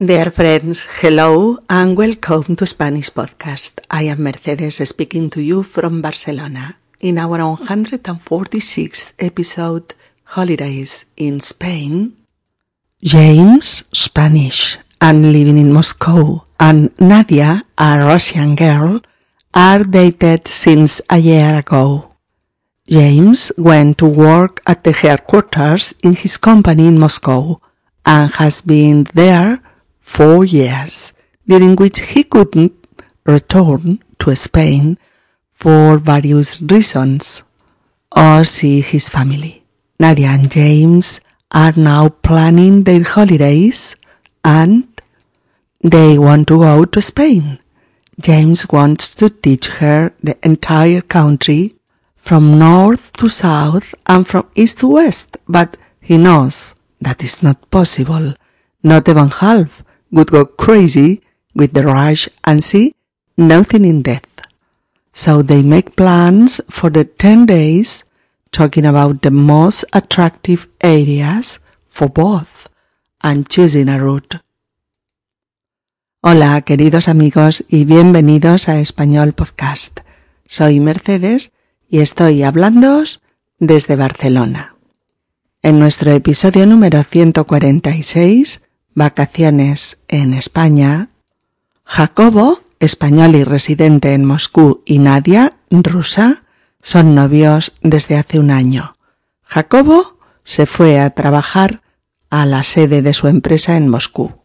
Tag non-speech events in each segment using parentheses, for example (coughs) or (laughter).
Dear friends, hello and welcome to Spanish Podcast. I am Mercedes speaking to you from Barcelona in our 146th episode Holidays in Spain. James, Spanish and living in Moscow, and Nadia, a Russian girl, are dated since a year ago. James went to work at the headquarters in his company in Moscow and has been there four years, during which he couldn't return to Spain for various reasons or see his family. Nadia and James are now planning their holidays and they want to go to Spain. James wants to teach her the entire country from north to south and from east to west, but he knows that is not possible. Not even half would go crazy with the rush and see nothing in depth. So they make plans for the 10 days talking about the most attractive areas for both and choosing a route. Hola, queridos amigos, y bienvenidos a Español Podcast. Soy Mercedes y estoy hablándoos desde Barcelona. En nuestro episodio número 146 vacaciones en España, Jacobo, español y residente en Moscú, y Nadia, rusa, son novios desde hace un año. Jacobo se fue a trabajar a la sede de su empresa en Moscú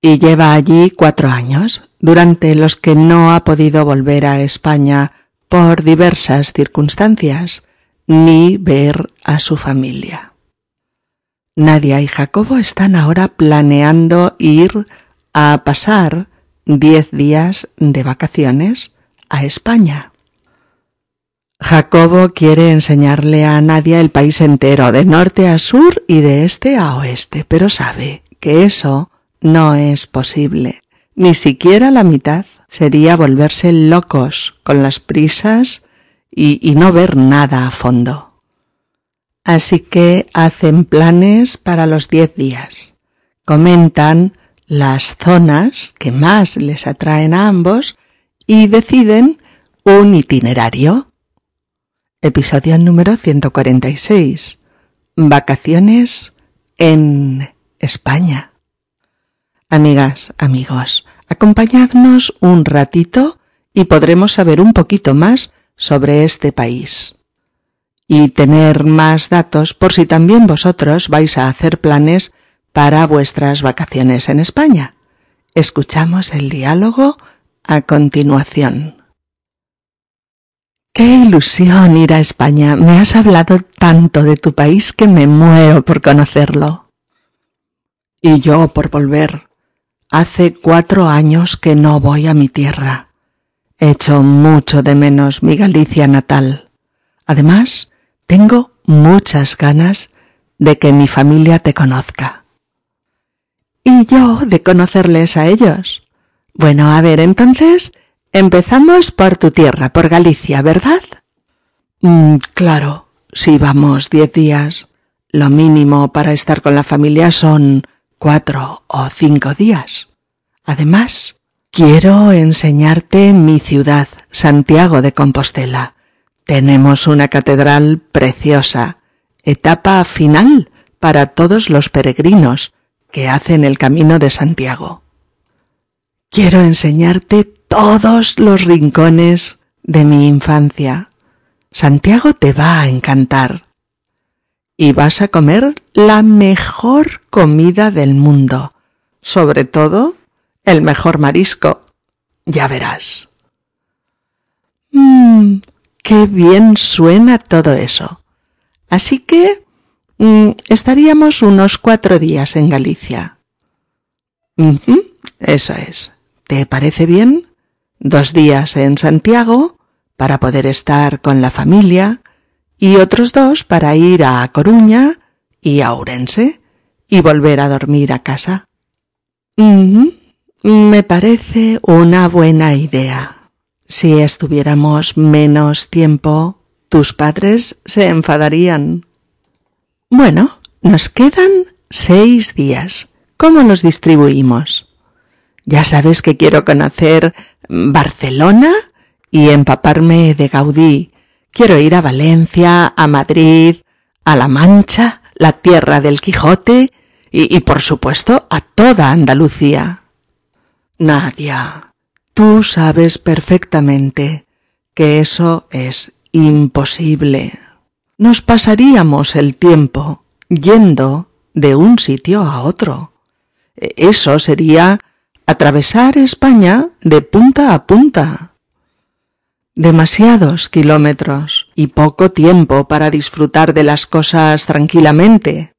y lleva allí cuatro años, durante los que no ha podido volver a España por diversas circunstancias, ni ver a su familia. Nadia y Jacobo están ahora planeando ir a pasar diez días de vacaciones a España. Jacobo quiere enseñarle a Nadia el país entero, de norte a sur y de este a oeste, pero sabe que eso no es posible. Ni siquiera la mitad. Sería volverse locos con las prisas y, y no ver nada a fondo. Así que hacen planes para los diez días. Comentan las zonas que más les atraen a ambos y deciden un itinerario. Episodio número 146. Vacaciones en España. Amigas, amigos, acompañadnos un ratito y podremos saber un poquito más sobre este país y tener más datos por si también vosotros vais a hacer planes para vuestras vacaciones en España. Escuchamos el diálogo a continuación. Qué ilusión ir a España. Me has hablado tanto de tu país que me muero por conocerlo. Y yo por volver. Hace cuatro años que no voy a mi tierra. Echo mucho de menos mi Galicia natal. Además, tengo muchas ganas de que mi familia te conozca. Y yo de conocerles a ellos. Bueno, a ver, entonces, empezamos por tu tierra, por Galicia, ¿verdad? Mm, claro, si vamos diez días, lo mínimo para estar con la familia son cuatro o cinco días. Además, quiero enseñarte mi ciudad, Santiago de Compostela. Tenemos una catedral preciosa, etapa final para todos los peregrinos que hacen el camino de Santiago. Quiero enseñarte todos los rincones de mi infancia. Santiago te va a encantar. Y vas a comer la mejor comida del mundo, sobre todo el mejor marisco. Ya verás. Mmm, Qué bien suena todo eso. Así que mm, estaríamos unos cuatro días en Galicia. eso es. ¿Te parece bien? Dos días en Santiago para poder estar con la familia y otros dos para ir a Coruña y a Ourense y volver a dormir a casa. Me parece una buena idea. Si estuviéramos menos tiempo, tus padres se enfadarían. Bueno, nos quedan seis días, ¿Cómo los distribuimos? Ya sabes que quiero conocer Barcelona y empaparme de Gaudí. Quiero ir a Valencia, a Madrid, a La Mancha, la tierra del Quijote y, y por supuesto a toda Andalucía. Nadia, tú sabes perfectamente que eso es imposible. Nos pasaríamos el tiempo yendo de un sitio a otro. Eso sería atravesar España de punta a punta. Demasiados kilómetros y poco tiempo para disfrutar de las cosas tranquilamente.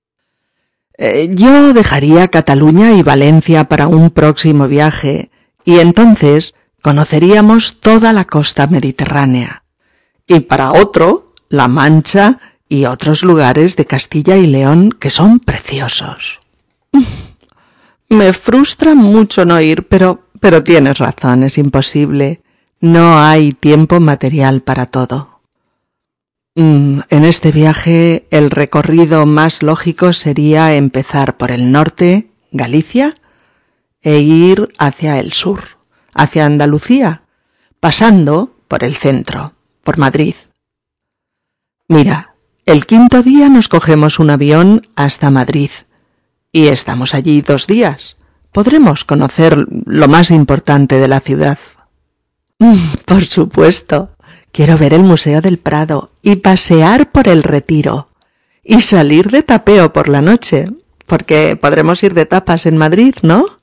Eh, yo dejaría Cataluña y Valencia para un próximo viaje y entonces conoceríamos toda la costa mediterránea. Y para otro, La Mancha y otros lugares de Castilla y León que son preciosos. (laughs) Me frustra mucho no ir, pero, pero tienes razón, es imposible. No hay tiempo material para todo. Mm, en este viaje el recorrido más lógico sería empezar por el norte, Galicia, e ir hacia el sur, hacia Andalucía, pasando por el centro, por Madrid. Mira, el quinto día nos cogemos un avión hasta Madrid y estamos allí dos días. Podremos conocer lo más importante de la ciudad. Por supuesto. Quiero ver el Museo del Prado y pasear por el Retiro y salir de tapeo por la noche, porque podremos ir de tapas en Madrid, ¿no?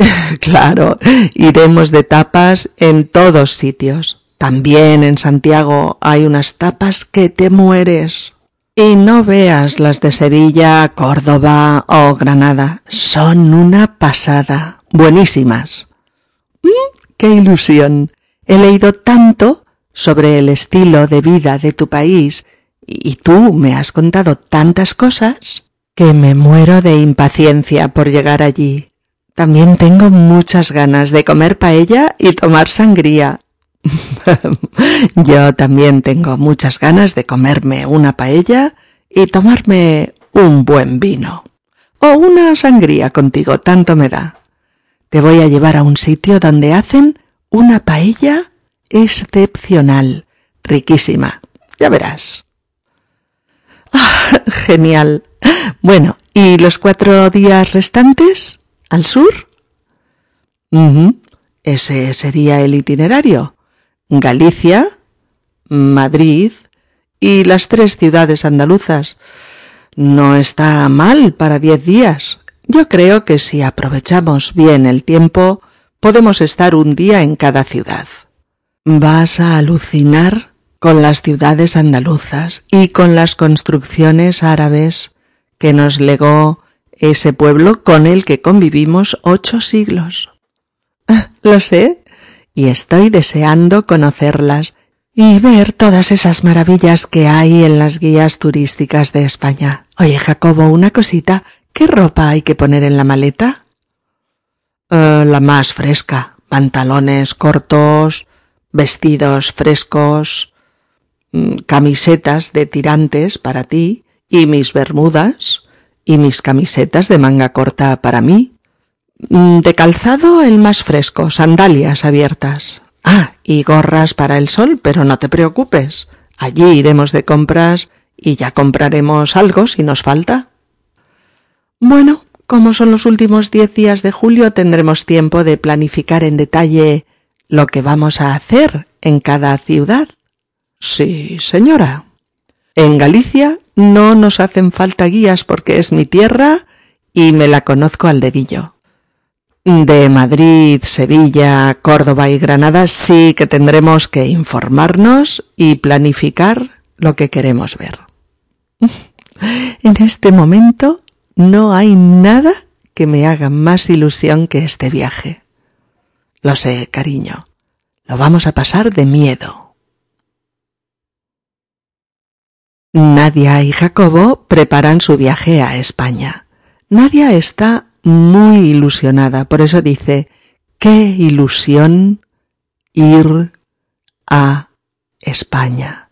(laughs) claro, iremos de tapas en todos sitios. También en Santiago hay unas tapas que te mueres. Y no veas las de Sevilla, Córdoba o Granada. Son una pasada. Buenísimas. ¡Qué ilusión! He leído tanto sobre el estilo de vida de tu país y tú me has contado tantas cosas que me muero de impaciencia por llegar allí. También tengo muchas ganas de comer paella y tomar sangría. (laughs) Yo también tengo muchas ganas de comerme una paella y tomarme un buen vino. O una sangría contigo, tanto me da. Te voy a llevar a un sitio donde hacen una paella excepcional, riquísima. Ya verás. Ah, genial. Bueno, ¿y los cuatro días restantes? ¿Al sur? Ese sería el itinerario. Galicia, Madrid y las tres ciudades andaluzas. No está mal para diez días. Yo creo que si aprovechamos bien el tiempo, podemos estar un día en cada ciudad. Vas a alucinar con las ciudades andaluzas y con las construcciones árabes que nos legó ese pueblo con el que convivimos ocho siglos. Ah, lo sé, y estoy deseando conocerlas y ver todas esas maravillas que hay en las guías turísticas de España. Oye, Jacobo, una cosita, ¿Qué ropa hay que poner en la maleta? Eh, la más fresca. Pantalones cortos, vestidos frescos, mm, camisetas de tirantes para ti y mis bermudas y mis camisetas de manga corta para mí. Mm, de calzado el más fresco, sandalias abiertas. Ah, y gorras para el sol, pero no te preocupes. Allí iremos de compras y ya compraremos algo si nos falta. Bueno, como son los últimos diez días de julio, tendremos tiempo de planificar en detalle lo que vamos a hacer en cada ciudad. Sí, señora. En Galicia no nos hacen falta guías porque es mi tierra y me la conozco al dedillo. De Madrid, Sevilla, Córdoba y Granada sí que tendremos que informarnos y planificar lo que queremos ver. (laughs) En este momento no hay nada que me haga más ilusión que este viaje. Lo sé, cariño. Lo vamos a pasar de miedo. Nadia y Jacobo preparan su viaje a España. Nadia está muy ilusionada, por eso dice, qué ilusión ir a España.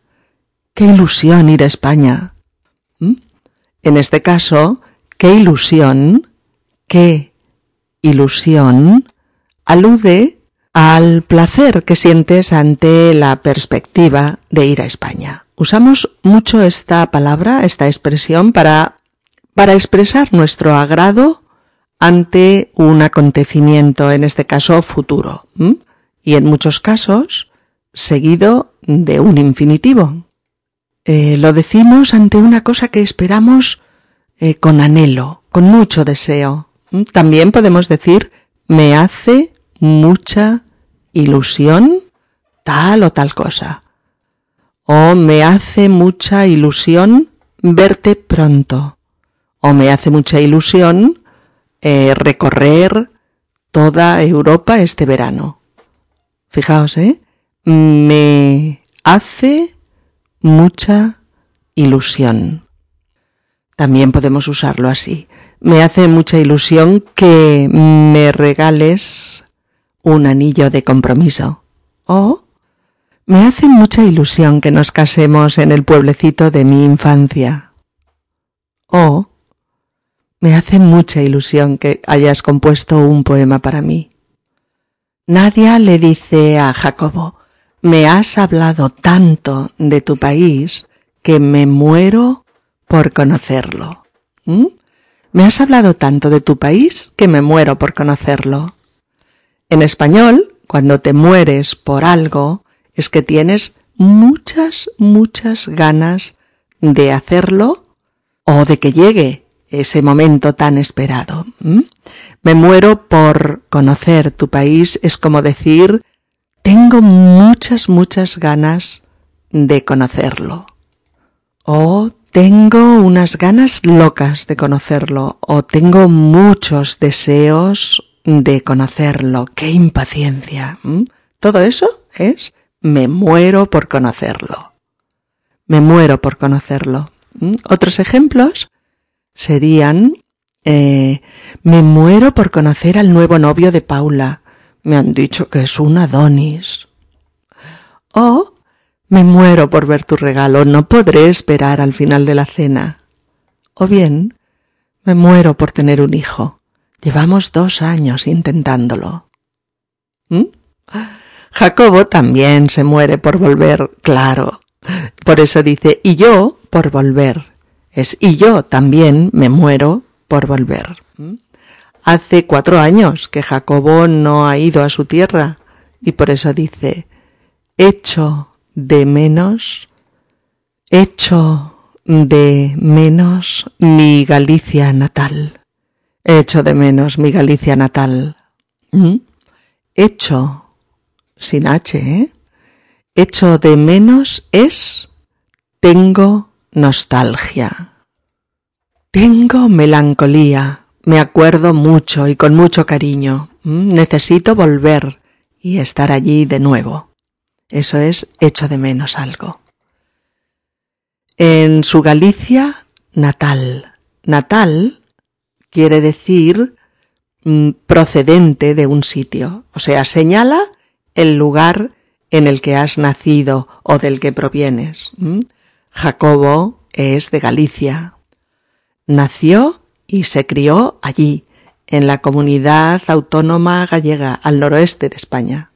Qué ilusión ir a España. ¿Mm? En este caso, Qué ilusión que ilusión alude al placer que sientes ante la perspectiva de ir a España. Usamos mucho esta palabra, esta expresión para, para expresar nuestro agrado ante un acontecimiento, en este caso futuro, y en muchos casos seguido de un infinitivo. Eh, lo decimos ante una cosa que esperamos eh, con anhelo, con mucho deseo. También podemos decir me hace mucha ilusión tal o tal cosa. O me hace mucha ilusión verte pronto. O me hace mucha ilusión eh, recorrer toda Europa este verano. Fijaos, ¿eh? Me hace mucha ilusión. También podemos usarlo así. Me hace mucha ilusión que me regales un anillo de compromiso. O me hace mucha ilusión que nos casemos en el pueblecito de mi infancia. O me hace mucha ilusión que hayas compuesto un poema para mí. Nadia le dice a Jacobo, me has hablado tanto de tu país que me muero por conocerlo. ¿Mm? Me has hablado tanto de tu país que me muero por conocerlo. En español, cuando te mueres por algo, es que tienes muchas, muchas ganas de hacerlo o de que llegue ese momento tan esperado. Me muero por conocer tu país es como decir, tengo muchas, muchas ganas de conocerlo. O tengo unas ganas locas de conocerlo. O tengo muchos deseos de conocerlo. ¡Qué impaciencia! Todo eso es me muero por conocerlo. Me muero por conocerlo. Otros ejemplos serían eh, me muero por conocer al nuevo novio de Paula. Me han dicho que es un Adonis. O me muero por ver tu regalo. No podré esperar al final de la cena. O bien, me muero por tener un hijo. Llevamos dos años intentándolo. ¿Mm? Jacobo también se muere por volver, claro. Por eso dice, y yo por volver. Es y yo también me muero por volver. Hace cuatro años que Jacobo no ha ido a su tierra y por eso dice, echo de menos, echo de menos mi Galicia natal. Echo de menos mi Galicia natal. Echo, sin H, ¿eh? Echo de menos es tengo nostalgia. Tengo melancolía, me acuerdo mucho y con mucho cariño. Mm, necesito volver y estar allí de nuevo. Eso es hecho de menos algo. En su Galicia natal. Natal quiere decir mm, procedente de un sitio, o sea, señala el lugar en el que has nacido o del que provienes. Jacobo es de Galicia. Nació y se crió allí, en la comunidad autónoma gallega, al noroeste de España.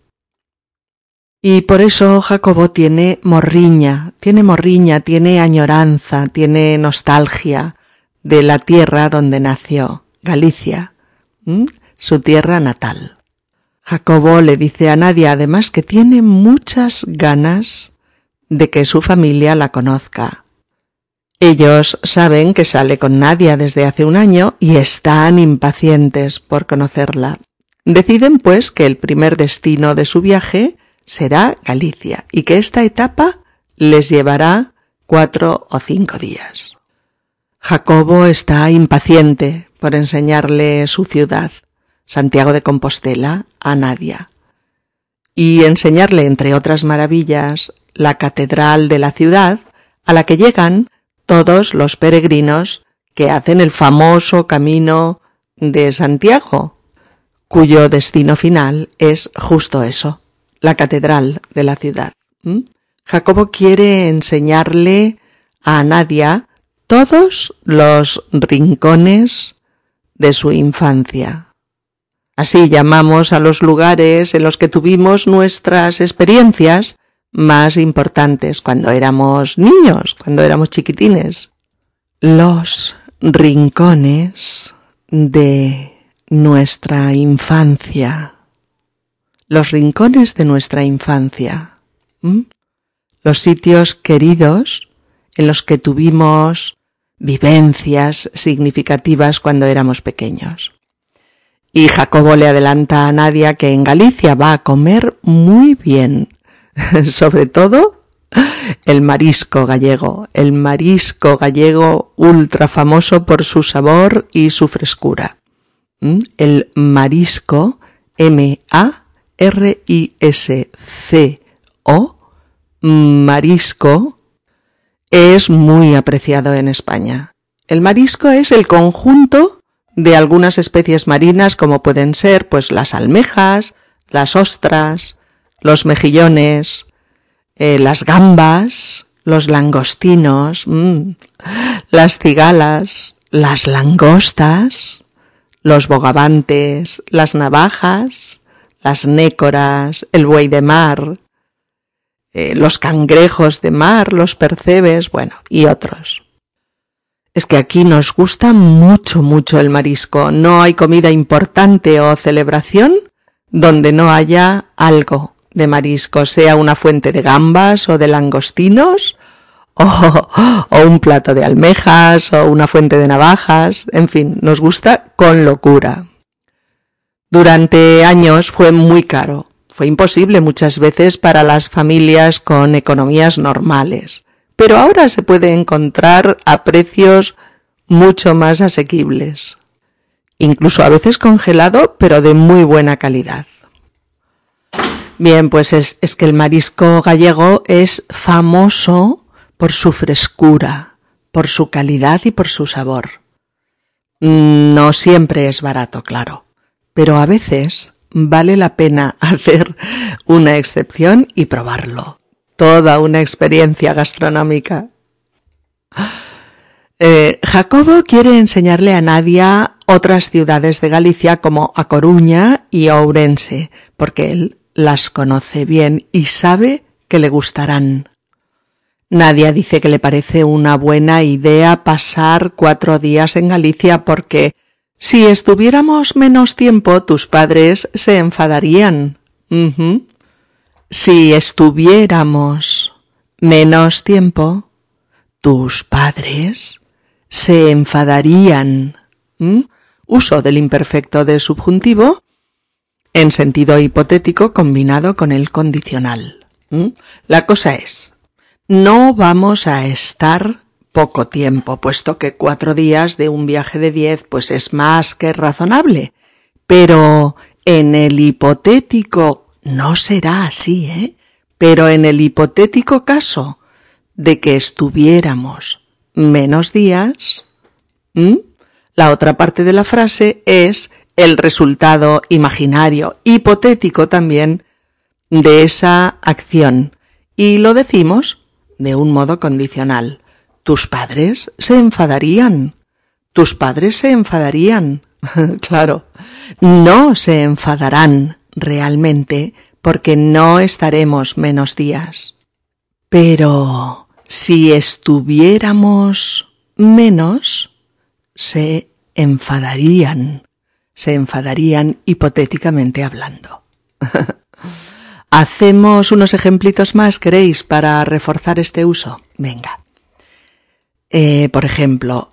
Y por eso Jacobo tiene morriña, tiene morriña, tiene añoranza, tiene nostalgia de la tierra donde nació, Galicia, su tierra natal. Jacobo le dice a Nadia además que tiene muchas ganas de que su familia la conozca. Ellos saben que sale con Nadia desde hace un año y están impacientes por conocerla. Deciden pues que el primer destino de su viaje será Galicia y que esta etapa les llevará cuatro o cinco días. Jacobo está impaciente por enseñarle su ciudad, Santiago de Compostela, a Nadia, y enseñarle, entre otras maravillas, la catedral de la ciudad, a la que llegan todos los peregrinos que hacen el famoso camino de Santiago, cuyo destino final es justo eso, la catedral de la ciudad. ¿Mm? Jacobo quiere enseñarle a Nadia todos los rincones de su infancia. Así llamamos a los lugares en los que tuvimos nuestras experiencias más importantes cuando éramos niños, cuando éramos chiquitines. Los rincones de nuestra infancia. Los rincones de nuestra infancia. Los sitios queridos en los que tuvimos vivencias significativas cuando éramos pequeños. Y Jacobo le adelanta a Nadia que en Galicia va a comer muy bien, (laughs) sobre todo el marisco gallego, el marisco gallego ultra famoso por su sabor y su frescura. ¿Mm? El marisco, M-A-R-I-S-C-O, marisco, es muy apreciado en España. El marisco es el conjunto de algunas especies marinas como pueden ser pues las almejas, las ostras, los mejillones, eh, las gambas, los langostinos, mm, las cigalas, las langostas, los bogavantes, las navajas, las nécoras, el buey de mar, eh, los cangrejos de mar, los percebes, bueno, y otros. Es que aquí nos gusta mucho, mucho el marisco. No hay comida importante o celebración donde no haya algo de marisco, sea una fuente de gambas o de langostinos, o, o, un plato de almejas, o una fuente de navajas, en fin, nos gusta con locura. Durante años fue muy caro, fue imposible muchas veces para las familias con economías normales, pero ahora se puede encontrar a precios mucho más asequibles, incluso a veces congelado, pero de muy buena calidad. Bien, pues es, que el marisco gallego es famoso por su frescura, por su calidad y por su sabor. No siempre es barato, claro, pero a veces vale la pena (laughs) hacer una excepción y probarlo. Toda una experiencia gastronómica. (gasps) Eh, Jacobo quiere enseñarle a Nadia otras ciudades de Galicia como A Coruña y Ourense, porque él las conoce bien y sabe que le gustarán. Nadia dice que le parece una buena idea pasar cuatro días en Galicia porque si estuviéramos menos tiempo, tus padres se enfadarían. Si estuviéramos menos tiempo, tus padres se enfadarían. Uso del imperfecto de subjuntivo en sentido hipotético combinado con el condicional. La cosa es, no vamos a estar poco tiempo, puesto que cuatro días de un viaje de diez pues es más que razonable. Pero en el hipotético no será así, ¿eh? Pero en el hipotético caso de que estuviéramos menos días, la otra parte de la frase es el resultado imaginario, hipotético también, de esa acción. Y lo decimos de un modo condicional. Tus padres se enfadarían. Tus padres se enfadarían. (laughs) claro, no se enfadarán realmente porque no estaremos menos días. Pero si estuviéramos menos, se enfadarían. Se enfadarían hipotéticamente hablando. (laughs) ¿Hacemos unos ejemplitos más, queréis, para reforzar este uso? Venga. Eh, por ejemplo,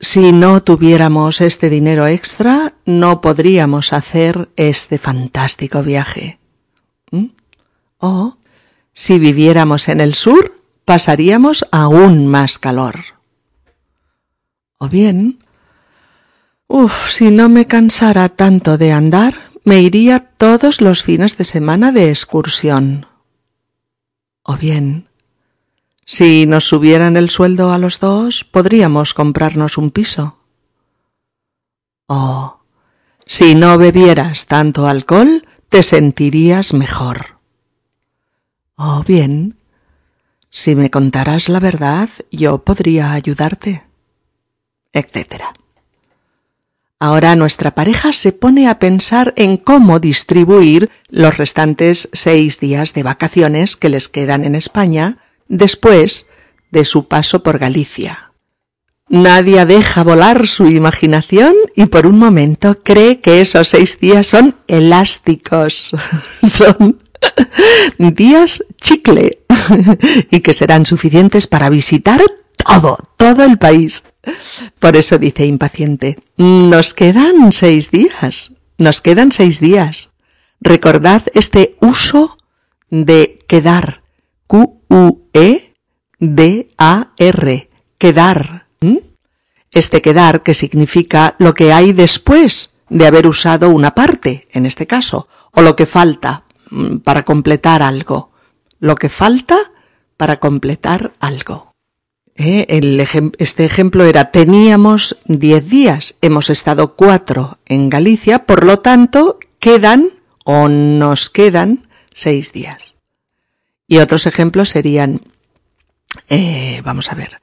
si no tuviéramos este dinero extra, no podríamos hacer este fantástico viaje. ¿Mm? O, si viviéramos en el sur, pasaríamos aún más calor. O bien, uff, si no me cansara tanto de andar, me iría todos los fines de semana de excursión. O bien, si nos subieran el sueldo a los dos, podríamos comprarnos un piso. Oh, si no bebieras tanto alcohol, te sentirías mejor. Oh, bien, si me contaras la verdad, yo podría ayudarte, etc. Ahora nuestra pareja se pone a pensar en cómo distribuir los restantes seis días de vacaciones que les quedan en España después de su paso por Galicia. Nadia deja volar su imaginación y por un momento cree que esos seis días son elásticos, (laughs) son (laughs) días chicle (laughs) y que serán suficientes para visitar todo, todo el país. Por eso dice impaciente, nos quedan seis días, nos quedan seis días. Recordad este uso de quedar, Q-U-E-D-A-R, quedar. Este quedar que significa lo que hay después de haber usado una parte, en este caso, o lo que falta mm, para completar algo. Lo que falta para completar algo. ¿eh? este ejemplo era teníamos diez días, hemos estado cuatro en Galicia, por lo tanto quedan o nos quedan seis días. Y otros ejemplos serían, eh, vamos a ver,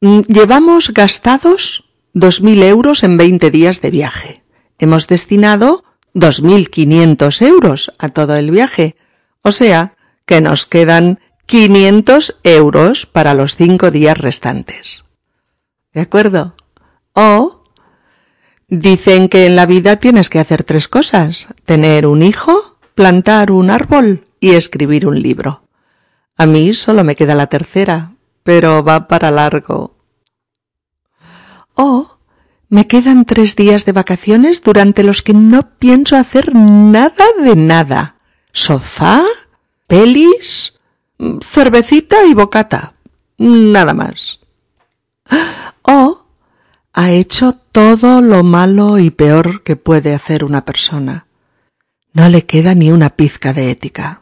mm, llevamos gastados dos mil euros en veinte días de viaje. Hemos destinado dos mil quinientos euros a todo el viaje. O sea, que nos quedan 500 euros para los cinco días restantes. ¿De acuerdo? O dicen que en la vida tienes que hacer tres cosas. Tener un hijo, plantar un árbol y escribir un libro. A mí solo me queda la tercera, pero va para largo. O me quedan tres días de vacaciones durante los que no pienso hacer nada de nada. Sofá, pelis, cervecita y bocata. Nada más. O ha hecho todo lo malo y peor que puede hacer una persona. No le queda ni una pizca de ética.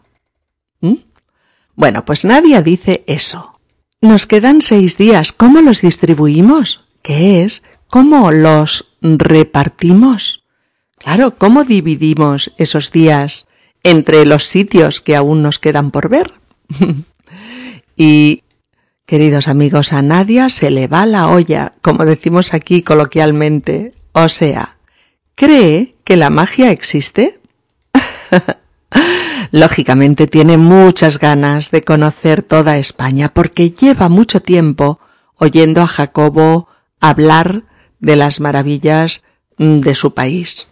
Bueno, pues nadie dice eso. Nos quedan seis días. ¿Cómo los distribuimos? ¿Qué es? ¿Cómo los repartimos? Claro, ¿cómo dividimos esos días entre los sitios que aún nos quedan por ver? (laughs) y, queridos amigos, a Nadia se le va la olla, como decimos aquí coloquialmente. O sea, ¿cree que la magia existe? (laughs) Lógicamente tiene muchas ganas de conocer toda España porque lleva mucho tiempo oyendo a Jacobo hablar de las maravillas mm, de su país.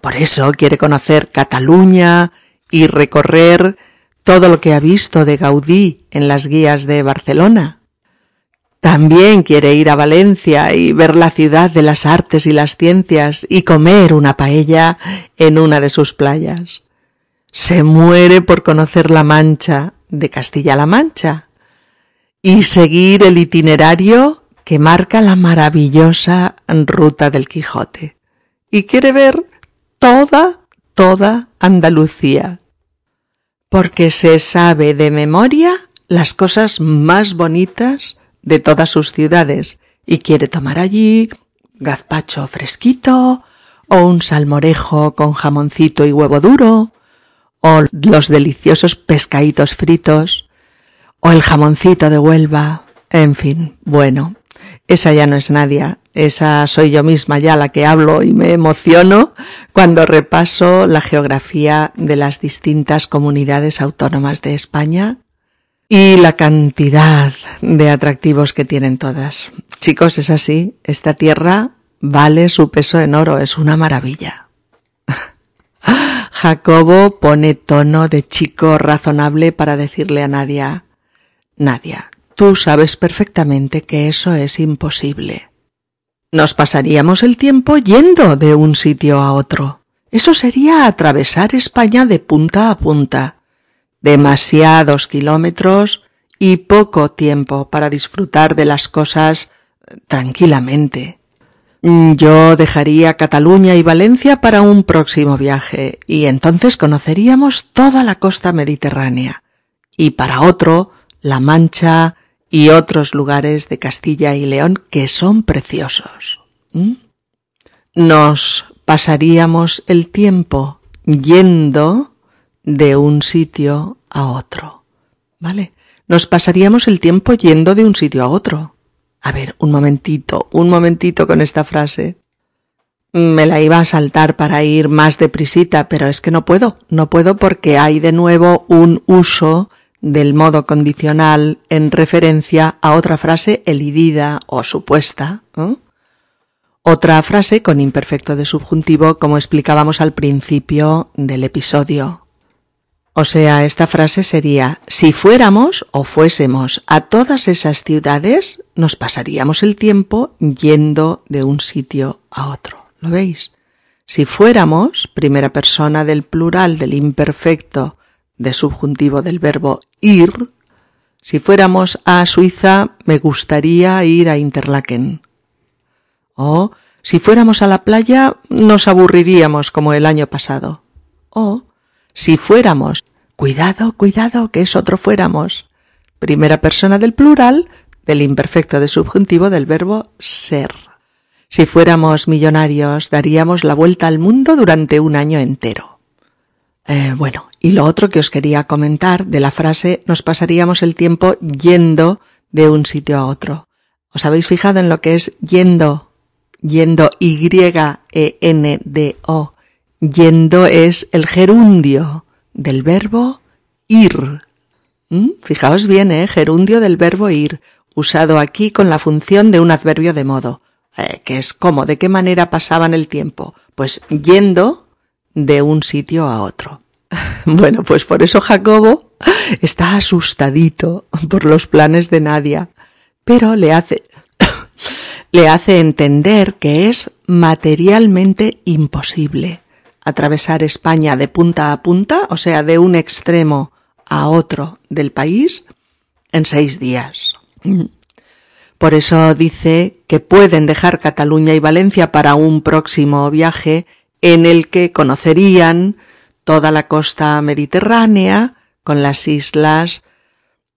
Por eso quiere conocer Cataluña y recorrer todo lo que ha visto de Gaudí en las guías de Barcelona. También quiere ir a Valencia y ver la ciudad de las artes y las ciencias y comer una paella en una de sus playas. Se muere por conocer la Mancha de Castilla-La Mancha y seguir el itinerario que marca la maravillosa ruta del Quijote. Y quiere ver toda, toda Andalucía porque se sabe de memoria las cosas más bonitas de todas sus ciudades y quiere tomar allí gazpacho fresquito o un salmorejo con jamoncito y huevo duro o los deliciosos pescaditos fritos o el jamoncito de Huelva, en fin, bueno, esa ya no es Nadia, esa soy yo misma ya la que hablo y me emociono cuando repaso la geografía de las distintas comunidades autónomas de España y la cantidad de atractivos que tienen todas. Chicos, es así, esta tierra vale su peso en oro, es una maravilla. (laughs) Jacobo pone tono de chico razonable para decirle a Nadia, Nadia, Tú sabes perfectamente que eso es imposible. Nos pasaríamos el tiempo yendo de un sitio a otro. Eso sería atravesar España de punta a punta. Demasiados kilómetros y poco tiempo para disfrutar de las cosas tranquilamente. Yo dejaría Cataluña y Valencia para un próximo viaje y entonces conoceríamos toda la costa mediterránea. Y para otro, La Mancha, y otros lugares de Castilla y León que son preciosos. ¿Mm? Nos pasaríamos el tiempo yendo de un sitio a otro. ¿Vale? Nos pasaríamos el tiempo yendo de un sitio a otro. A ver, un momentito, un momentito con esta frase. Me la iba a saltar para ir más deprisita, pero es que no puedo, no puedo porque hay de nuevo un uso del modo condicional en referencia a otra frase elidida o supuesta. Otra frase con imperfecto de subjuntivo como explicábamos al principio del episodio. O sea, esta frase sería, si fuéramos o fuésemos a todas esas ciudades, nos pasaríamos el tiempo yendo de un sitio a otro. ¿Lo veis? Si fuéramos, primera persona del plural del imperfecto de subjuntivo del verbo ir, si fuéramos a Suiza, me gustaría ir a Interlaken. O, si fuéramos a la playa, nos aburriríamos como el año pasado. O, si fuéramos, cuidado, cuidado, que es otro fuéramos. Primera persona del plural del imperfecto de subjuntivo del verbo ser. Si fuéramos millonarios, daríamos la vuelta al mundo durante un año entero. Eh, bueno, y lo otro que os quería comentar de la frase nos pasaríamos el tiempo yendo de un sitio a otro. ¿Os habéis fijado en lo que es yendo? Yendo Y-E-N-D-O Yendo es el gerundio del verbo ir. ¿Mm? Fijaos bien, ¿eh? Gerundio del verbo ir, usado aquí con la función de un adverbio de modo. Eh, que es cómo, de qué manera pasaban el tiempo. Pues yendo de un sitio a otro. (laughs) Bueno, pues por eso Jacobo está asustadito por los planes de Nadia, pero le hace, (coughs) le hace entender que es materialmente imposible atravesar España de punta a punta, o sea, de un extremo a otro del país, en seis días. Por eso dice que pueden dejar Cataluña y Valencia para un próximo viaje en el que conocerían toda la costa mediterránea, con las islas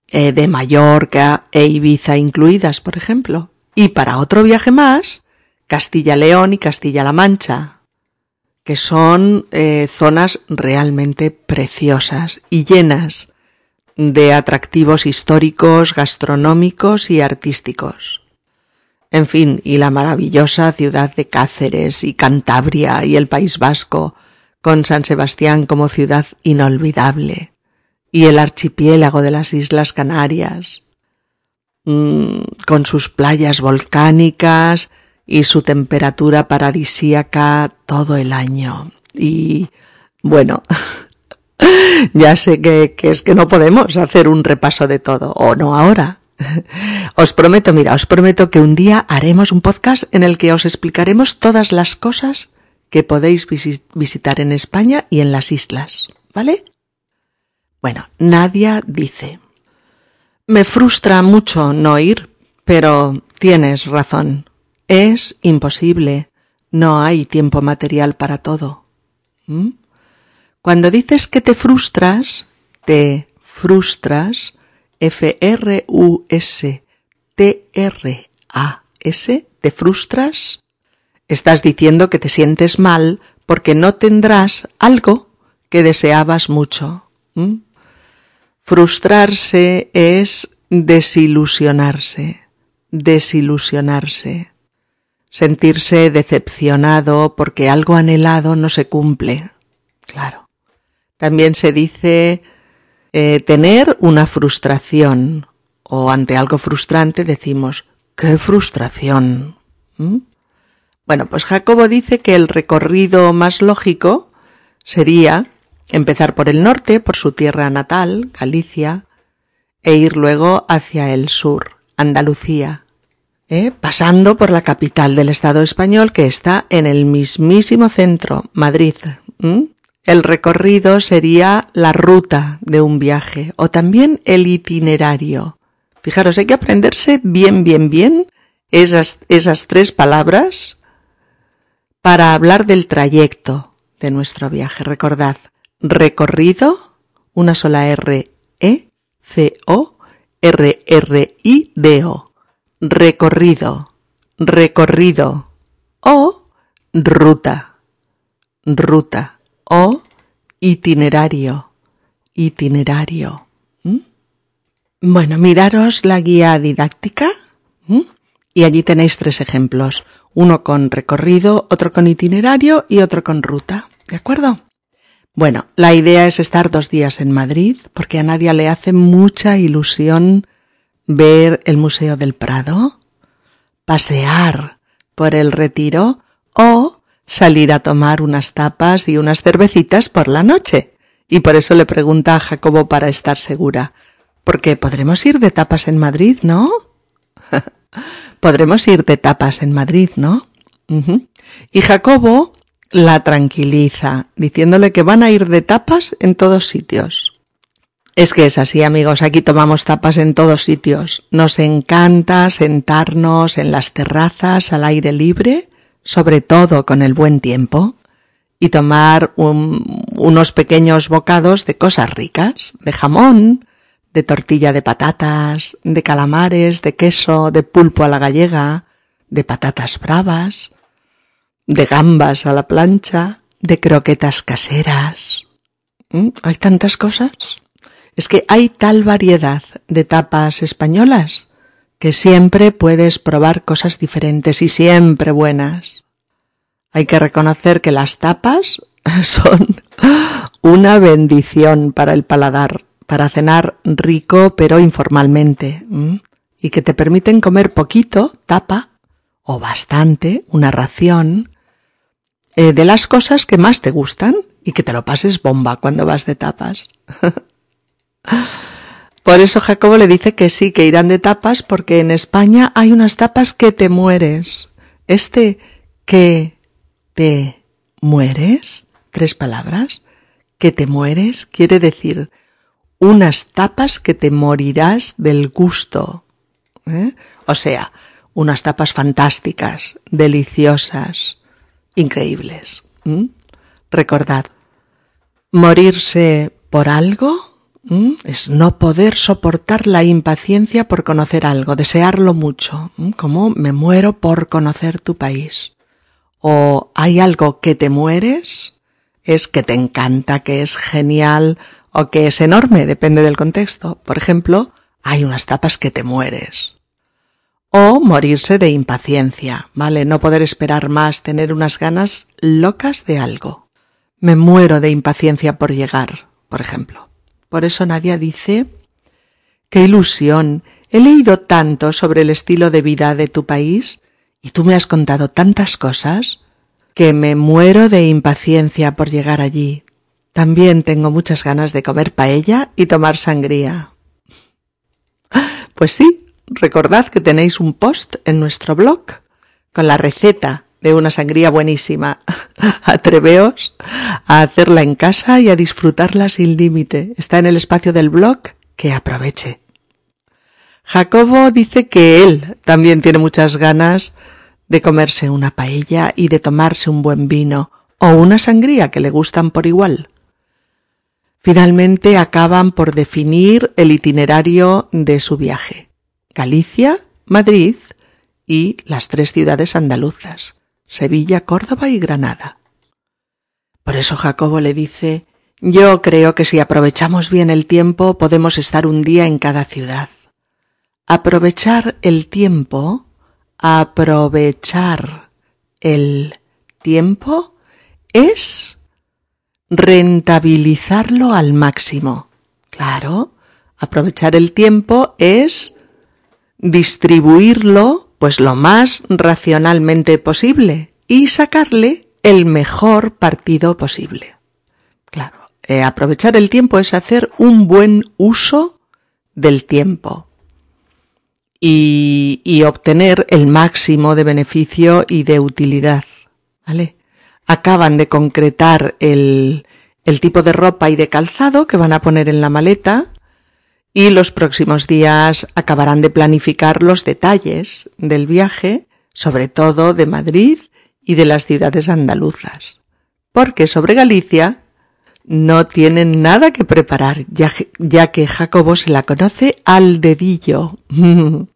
eh, de Mallorca e Ibiza incluidas, por ejemplo. Y para otro viaje más, Castilla-León y Castilla-La Mancha, que son eh, zonas realmente preciosas y llenas de atractivos históricos, gastronómicos y artísticos. En fin, y la maravillosa ciudad de Cáceres y Cantabria y el País Vasco, con San Sebastián como ciudad inolvidable, y el archipiélago de las Islas Canarias, mm, con sus playas volcánicas y su temperatura paradisíaca todo el año. Y bueno, (laughs) ya sé que, es que no podemos hacer un repaso de todo, o no ahora. (laughs) Os prometo, mira, os prometo que un día haremos un podcast en el que os explicaremos todas las cosas que podéis visitar en España y en las islas, ¿vale? Bueno, Nadia dice, me frustra mucho no ir, pero tienes razón. Es imposible. No hay tiempo material para todo. ¿Mm? Cuando dices que te frustras, te frustras, F-R-U-S-T-R-A-S, te frustras, estás diciendo que te sientes mal porque no tendrás algo que deseabas mucho. ¿Mm? Frustrarse es desilusionarse, desilusionarse sentirse decepcionado porque algo anhelado no se cumple. Claro. También se dice eh, tener una frustración o ante algo frustrante decimos qué frustración. ¿Mm? Bueno, pues Jacobo dice que el recorrido más lógico sería empezar por el norte, por su tierra natal, Galicia, e ir luego hacia el sur, Andalucía, ¿eh? pasando por la capital del Estado español que está en el mismísimo centro, Madrid. El recorrido sería la ruta de un viaje o también el itinerario. Fijaros, hay que aprenderse bien, bien, bien esas, esas tres palabras para hablar del trayecto de nuestro viaje. Recordad, recorrido, una sola R, E, C, O, R, R, I, D, O recorrido, recorrido o ruta, ruta o itinerario, itinerario. ¿Mm? Bueno, miraros la guía didáctica Y allí tenéis tres ejemplos, uno con recorrido, otro con itinerario y otro con ruta. ¿De acuerdo? Bueno, la idea es estar dos días en Madrid porque a nadie le hace mucha ilusión ver el Museo del Prado, pasear por el retiro o salir a tomar unas tapas y unas cervecitas por la noche. Y por eso le pregunta a Jacobo para estar segura. Porque podremos ir de tapas en Madrid, ¿no? (laughs) podremos ir de tapas en Madrid, ¿no? Y Jacobo la tranquiliza, diciéndole que van a ir de tapas en todos sitios. Es que es así, amigos, aquí tomamos tapas en todos sitios. Nos encanta sentarnos en las terrazas al aire libre, sobre todo con el buen tiempo, y tomar unos pequeños bocados de cosas ricas, de jamón, de tortilla de patatas, de calamares, de queso, de pulpo a la gallega, de patatas bravas, de gambas a la plancha, de croquetas caseras. ¿Mm? Hay tantas cosas. Es que hay tal variedad de tapas españolas que siempre puedes probar cosas diferentes y siempre buenas. Hay que reconocer que las tapas (laughs) son una bendición para el paladar, para cenar rico pero informalmente, y que te permiten comer poquito, tapa, o bastante, una ración, eh, de las cosas que más te gustan y que te lo pases bomba cuando vas de tapas. (laughs) Por eso Jacobo le dice que sí, que irán de tapas porque en España hay unas tapas que te mueres. Este que te mueres, tres palabras, que te mueres quiere decir unas tapas que te morirás del gusto. ¿eh? O sea, unas tapas fantásticas, deliciosas, increíbles. Recordad, morirse por algo es no poder soportar la impaciencia por conocer algo, desearlo mucho, como me muero por conocer tu país. O hay algo que te mueres, es que te encanta, que es genial o que es enorme, depende del contexto. Por ejemplo, hay unas tapas que te mueres o morirse de impaciencia, ¿vale? No poder esperar más, tener unas ganas locas de algo. Me muero de impaciencia por llegar, por ejemplo. Por eso Nadia dice, qué ilusión, he leído tanto sobre el estilo de vida de tu país y tú me has contado tantas cosas que me muero de impaciencia por llegar allí. También tengo muchas ganas de comer paella y tomar sangría. Pues sí, recordad que tenéis un post en nuestro blog con la receta de una sangría buenísima. (laughs) Atreveos a hacerla en casa y a disfrutarla sin límite. Está en el espacio del blog que aproveche. Jacobo dice que él también tiene muchas ganas de comerse una paella y de tomarse un buen vino o una sangría que le gustan por igual. Finalmente acaban por definir el itinerario de su viaje. Galicia, Madrid y las tres ciudades andaluzas, Sevilla, Córdoba y Granada. Por eso Jacobo le dice, yo creo que si aprovechamos bien el tiempo podemos estar un día en cada ciudad. Aprovechar el tiempo, aprovechar el tiempo es rentabilizarlo al máximo. Claro, aprovechar el tiempo es distribuirlo pues lo más racionalmente posible y sacarle el mejor partido posible. Claro, eh, aprovechar el tiempo es hacer un buen uso del tiempo y, y obtener el máximo de beneficio y de utilidad. ¿Vale? Acaban de concretar el, el tipo de ropa y de calzado que van a poner en la maleta y los próximos días acabarán de planificar los detalles del viaje, sobre todo de Madrid y de las ciudades andaluzas. Porque sobre Galicia no tienen nada que preparar, ya, ya que Jacobo se la conoce al dedillo. (laughs)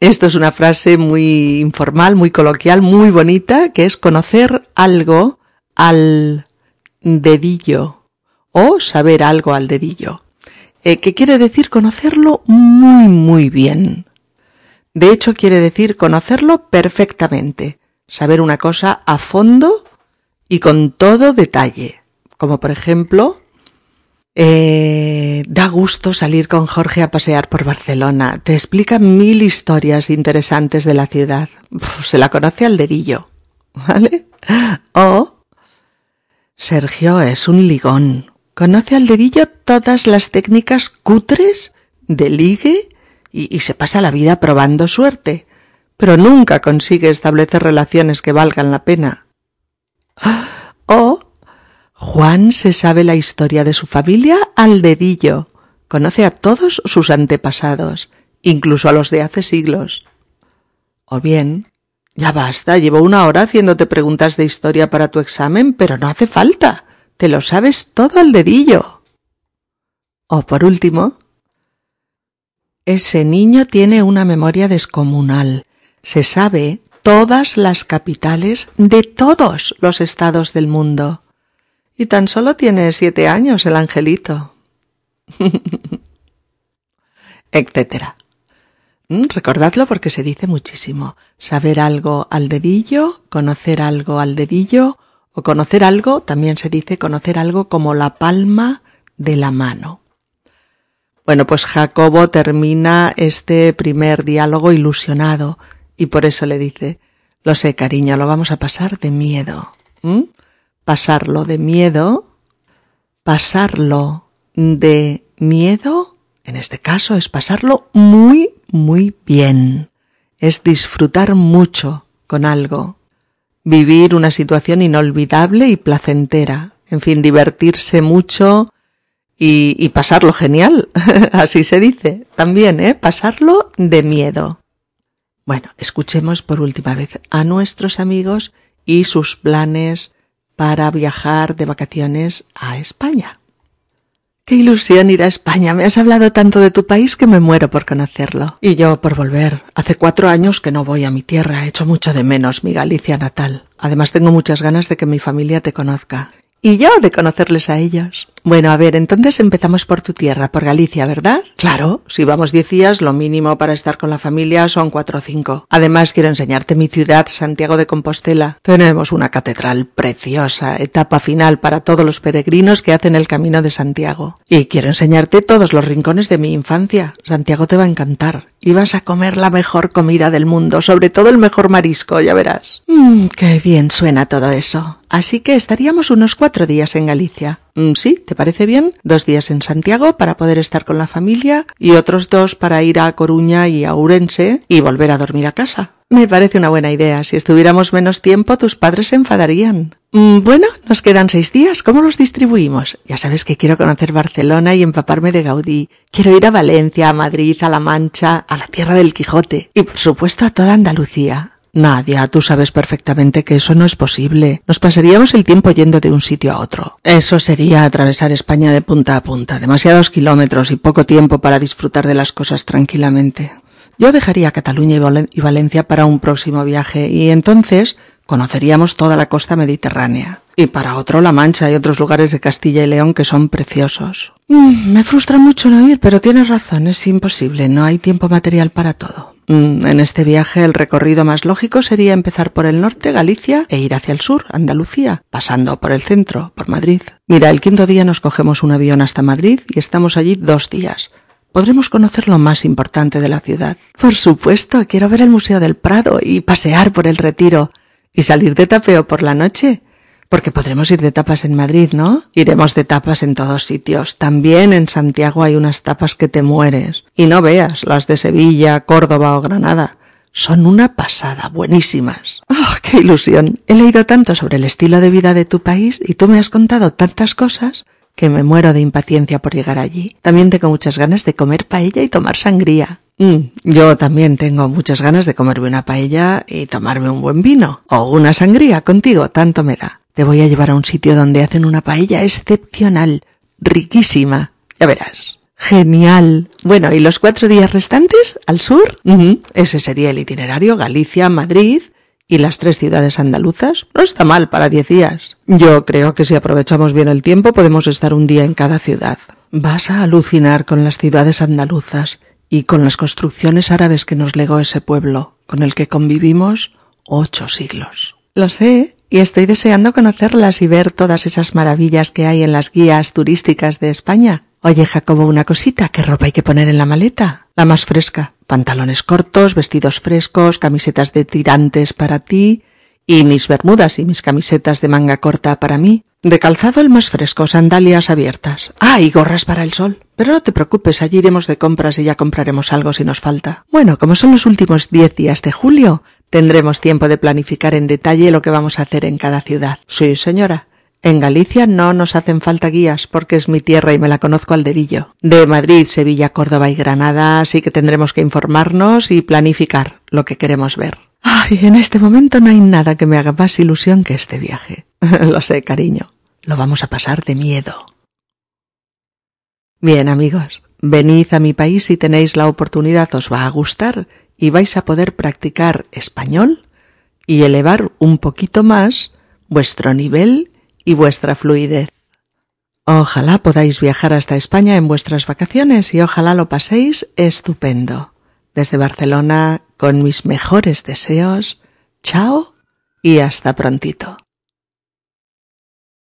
Esto es una frase muy informal, muy coloquial, muy bonita, que es conocer algo al dedillo o saber algo al dedillo. Eh, que quiere decir conocerlo muy, muy bien. De hecho, quiere decir conocerlo perfectamente, saber una cosa a fondo y con todo detalle. Como por ejemplo, eh, da gusto salir con Jorge a pasear por Barcelona. Te explica mil historias interesantes de la ciudad. se la conoce al dedillo. ¿Vale? O Sergio es un ligón. Conoce al dedillo todas las técnicas cutres de ligue y, y se pasa la vida probando suerte, pero nunca consigue establecer relaciones que valgan la pena. O Juan se sabe la historia de su familia al dedillo, conoce a todos sus antepasados, incluso a los de hace siglos. O bien, ya basta, llevo una hora haciéndote preguntas de historia para tu examen, pero no hace falta. Te lo sabes todo al dedillo. O por último, ese niño tiene una memoria descomunal. Se sabe todas las capitales de todos los estados del mundo. Y tan solo tiene siete años el angelito. (laughs) Etcétera. Mm, recordadlo porque se dice muchísimo. Saber algo al dedillo, conocer algo al dedillo, o conocer algo, también se dice conocer algo como la palma de la mano. Bueno, pues Jacobo termina este primer diálogo ilusionado y por eso le dice, lo sé, cariño, lo vamos a pasar de miedo. Pasarlo de miedo, pasarlo de miedo, en este caso es pasarlo muy muy bien. Es disfrutar mucho con algo. Vivir una situación inolvidable y placentera. En fin, divertirse mucho y, pasarlo genial. (laughs) Así se dice. También, ¿eh? Pasarlo de miedo. Bueno, escuchemos por última vez a nuestros amigos y sus planes para viajar de vacaciones a España. Qué ilusión ir a España. Me has hablado tanto de tu país que me muero por conocerlo. Y yo por volver. Hace cuatro años que no voy a mi tierra. He hecho mucho de menos mi Galicia natal. Además tengo muchas ganas de que mi familia te conozca. Y yo de conocerles a ellos. Bueno, a ver, entonces empezamos por tu tierra, por Galicia, ¿verdad? Claro, si vamos diez días, lo mínimo para estar con la familia son cuatro o cinco. Además, quiero enseñarte mi ciudad, Santiago de Compostela. Tenemos una catedral preciosa, etapa final para todos los peregrinos que hacen el camino de Santiago. Y quiero enseñarte todos los rincones de mi infancia. Santiago te va a encantar. Y vas a comer la mejor comida del mundo, sobre todo el mejor marisco, ya verás. Mmm, qué bien suena todo eso. Así que estaríamos unos cuatro días en Galicia. Mm, sí, ¿te parece bien? Dos días en Santiago para poder estar con la familia y otros dos para ir a Coruña y a Urense y volver a dormir a casa. Me parece una buena idea. Si estuviéramos menos tiempo, tus padres se enfadarían. Mm, bueno, nos quedan seis días. ¿Cómo los distribuimos? Ya sabes que quiero conocer Barcelona y empaparme de Gaudí. Quiero ir a Valencia, a Madrid, a La Mancha, a la Tierra del Quijote y, por supuesto, a toda Andalucía. Nadia, tú sabes perfectamente que eso no es posible. Nos pasaríamos el tiempo yendo de un sitio a otro. Eso sería atravesar España de punta a punta, demasiados kilómetros y poco tiempo para disfrutar de las cosas tranquilamente. Yo dejaría Cataluña y, Valencia para un próximo viaje y entonces conoceríamos toda la costa mediterránea. Y para otro La Mancha y otros lugares de Castilla y León que son preciosos. Mm, me frustra mucho no ir, pero tienes razón, es imposible, no hay tiempo material para todo. Mm, en este viaje el recorrido más lógico sería empezar por el norte, Galicia, e ir hacia el sur, Andalucía, pasando por el centro, por Madrid. Mira, el quinto día nos cogemos un avión hasta Madrid y estamos allí dos días. Podremos conocer lo más importante de la ciudad. Por supuesto, quiero ver el Museo del Prado y pasear por el Retiro y salir de tapeo por la noche. Porque podremos ir de tapas en Madrid, ¿no? Iremos de tapas en todos sitios. También en Santiago hay unas tapas que te mueres. Y no veas las de Sevilla, Córdoba o Granada. Son una pasada, buenísimas. ¡Oh, qué ilusión! He leído tanto sobre el estilo de vida de tu país y tú me has contado tantas cosas que me muero de impaciencia por llegar allí. También tengo muchas ganas de comer paella y tomar sangría. Mm, yo también tengo muchas ganas de comerme una paella y tomarme un buen vino. O una sangría contigo, tanto me da. Te voy a llevar a un sitio donde hacen una paella excepcional, riquísima. Ya verás. Genial. Bueno, ¿y los cuatro días restantes al sur? Ese sería el itinerario Galicia, Madrid y las tres ciudades andaluzas. No está mal para diez días. Yo creo que si aprovechamos bien el tiempo podemos estar un día en cada ciudad. Vas a alucinar con las ciudades andaluzas y con las construcciones árabes que nos legó ese pueblo, con el que convivimos ocho siglos. Lo sé, y estoy deseando conocerlas y ver todas esas maravillas que hay en las guías turísticas de España. Oye, Jacobo, una cosita, ¿qué ropa hay que poner en la maleta? La más fresca. Pantalones cortos, vestidos frescos, camisetas de tirantes para ti, y mis bermudas y mis camisetas de manga corta para mí. De calzado el más fresco, sandalias abiertas. Ah, y gorras para el sol. Pero no te preocupes, allí iremos de compras y ya compraremos algo si nos falta. Bueno, como son los últimos diez días de julio, tendremos tiempo de planificar en detalle lo que vamos a hacer en cada ciudad. Sí, señora. En Galicia no nos hacen falta guías porque es mi tierra y me la conozco al dedillo. De Madrid, Sevilla, Córdoba y Granada así que tendremos que informarnos y planificar lo que queremos ver. Ay, en este momento no hay nada que me haga más ilusión que este viaje. (laughs) lo sé, cariño. Lo vamos a pasar de miedo. Bien, amigos, venid a mi país si tenéis la oportunidad, os va a gustar y vais a poder practicar español y elevar un poquito más vuestro nivel y vuestra fluidez. Ojalá podáis viajar hasta España en vuestras vacaciones y ojalá lo paséis estupendo. Desde Barcelona, con mis mejores deseos, chao y hasta prontito.